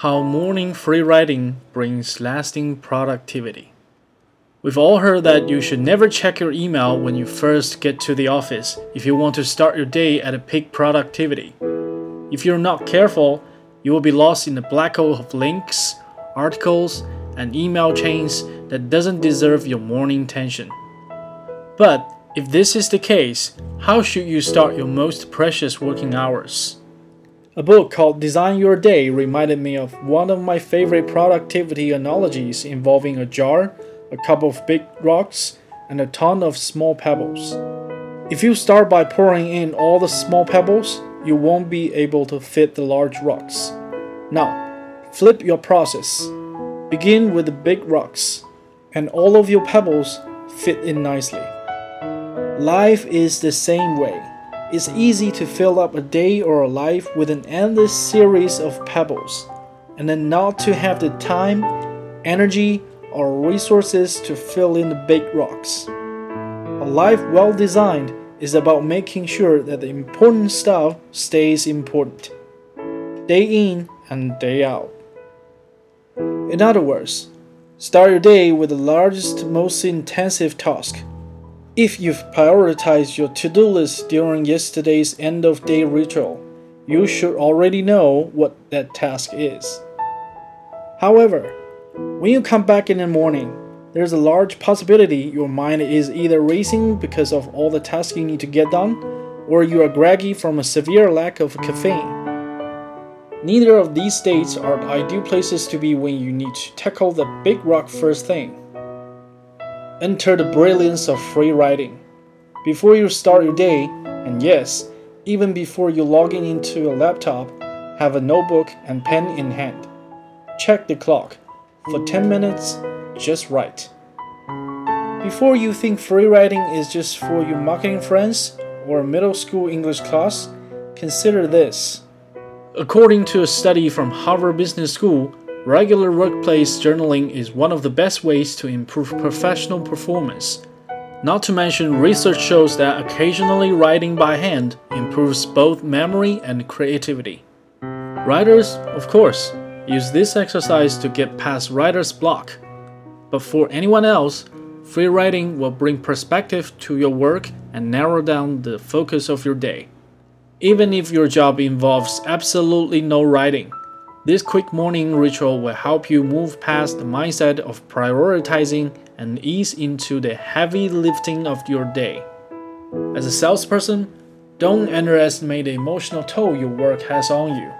How morning free writing brings lasting productivity. We've all heard that you should never check your email when you first get to the office if you want to start your day at a peak productivity. If you're not careful, you will be lost in a black hole of links, articles, and email chains that doesn't deserve your morning attention. But if this is the case, how should you start your most precious working hours? A book called Design Your Day reminded me of one of my favorite productivity analogies involving a jar, a couple of big rocks, and a ton of small pebbles. If you start by pouring in all the small pebbles, you won't be able to fit the large rocks. Now, flip your process. Begin with the big rocks, and all of your pebbles fit in nicely. Life is the same way. It's easy to fill up a day or a life with an endless series of pebbles, and then not to have the time, energy, or resources to fill in the big rocks. A life well designed is about making sure that the important stuff stays important, day in and day out. In other words, start your day with the largest, most intensive task if you've prioritized your to do list during yesterday's end of day ritual, you should already know what that task is. However, when you come back in the morning, there's a large possibility your mind is either racing because of all the tasks you need to get done, or you are groggy from a severe lack of caffeine. Neither of these states are ideal places to be when you need to tackle the big rock first thing. Enter the brilliance of free writing. Before you start your day, and yes, even before you log in into a laptop, have a notebook and pen in hand. Check the clock. For 10 minutes, just write. Before you think free writing is just for your marketing friends or middle school English class, consider this. According to a study from Harvard Business School, Regular workplace journaling is one of the best ways to improve professional performance. Not to mention, research shows that occasionally writing by hand improves both memory and creativity. Writers, of course, use this exercise to get past writer's block. But for anyone else, free writing will bring perspective to your work and narrow down the focus of your day. Even if your job involves absolutely no writing, this quick morning ritual will help you move past the mindset of prioritizing and ease into the heavy lifting of your day. As a salesperson, don't underestimate the emotional toll your work has on you.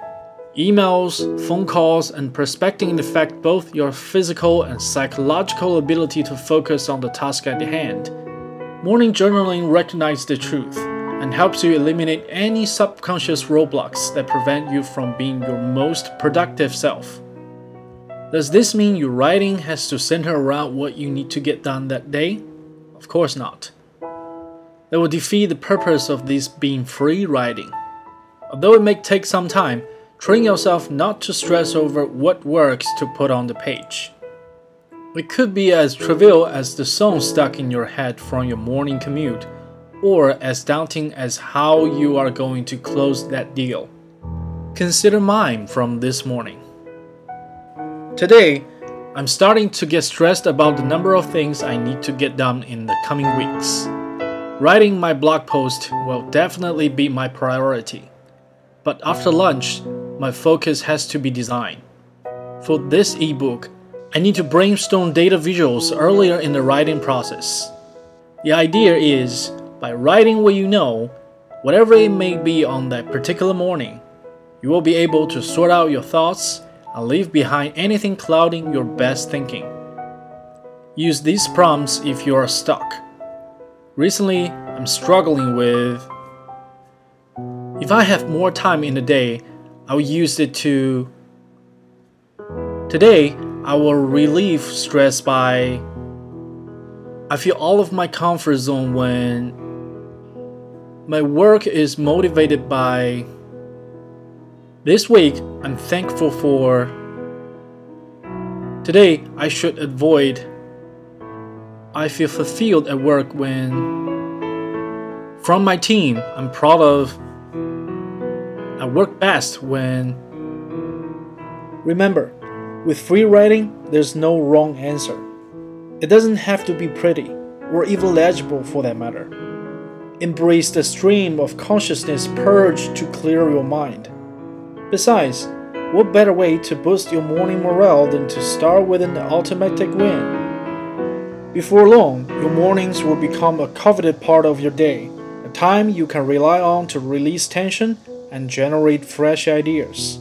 Emails, phone calls, and prospecting affect both your physical and psychological ability to focus on the task at hand. Morning journaling recognizes the truth and helps you eliminate any subconscious roadblocks that prevent you from being your most productive self. Does this mean your writing has to center around what you need to get done that day? Of course not. That will defeat the purpose of this being free writing. Although it may take some time, train yourself not to stress over what works to put on the page. It could be as trivial as the song stuck in your head from your morning commute or as daunting as how you are going to close that deal. Consider mine from this morning. Today, I'm starting to get stressed about the number of things I need to get done in the coming weeks. Writing my blog post will definitely be my priority. But after lunch, my focus has to be design. For this ebook, I need to brainstorm data visuals earlier in the writing process. The idea is by writing what you know, whatever it may be on that particular morning, you will be able to sort out your thoughts and leave behind anything clouding your best thinking. Use these prompts if you are stuck. Recently, I'm struggling with if I have more time in the day, I will use it to. Today, I will relieve stress by. I feel all of my comfort zone when my work is motivated by. This week, I'm thankful for. Today, I should avoid. I feel fulfilled at work when. From my team, I'm proud of. I work best when. Remember, with free writing, there's no wrong answer. It doesn't have to be pretty, or even legible for that matter. Embrace the stream of consciousness purge to clear your mind. Besides, what better way to boost your morning morale than to start with an automatic win? Before long, your mornings will become a coveted part of your day, a time you can rely on to release tension and generate fresh ideas.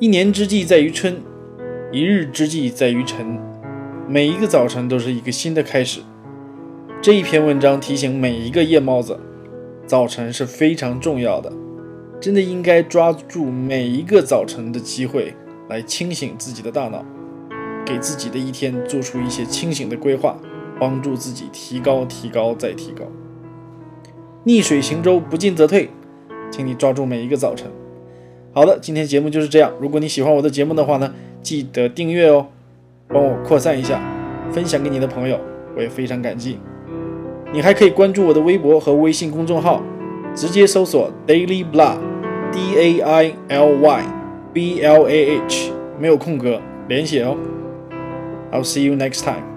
一年之计在于春，一日之计在于晨。每一个早晨都是一个新的开始。 这一篇文章提醒每一个夜猫子，早晨是非常重要的。真的应该抓住每一个早晨的机会来清醒自己的大脑，给自己的一天做出一些清醒的规划，帮助自己提高、提高再提高。逆水行舟，不进则退，请你抓住每一个早晨。好的，今天节目就是这样。如果你喜欢我的节目的话呢，记得订阅哦，帮我扩散一下，分享给你的朋友，我也非常感激。你还可以关注我的微博和微信公众号，直接搜索 Daily Blah。D A I L Y B L A H，没有空格，连写哦。I'll see you next time.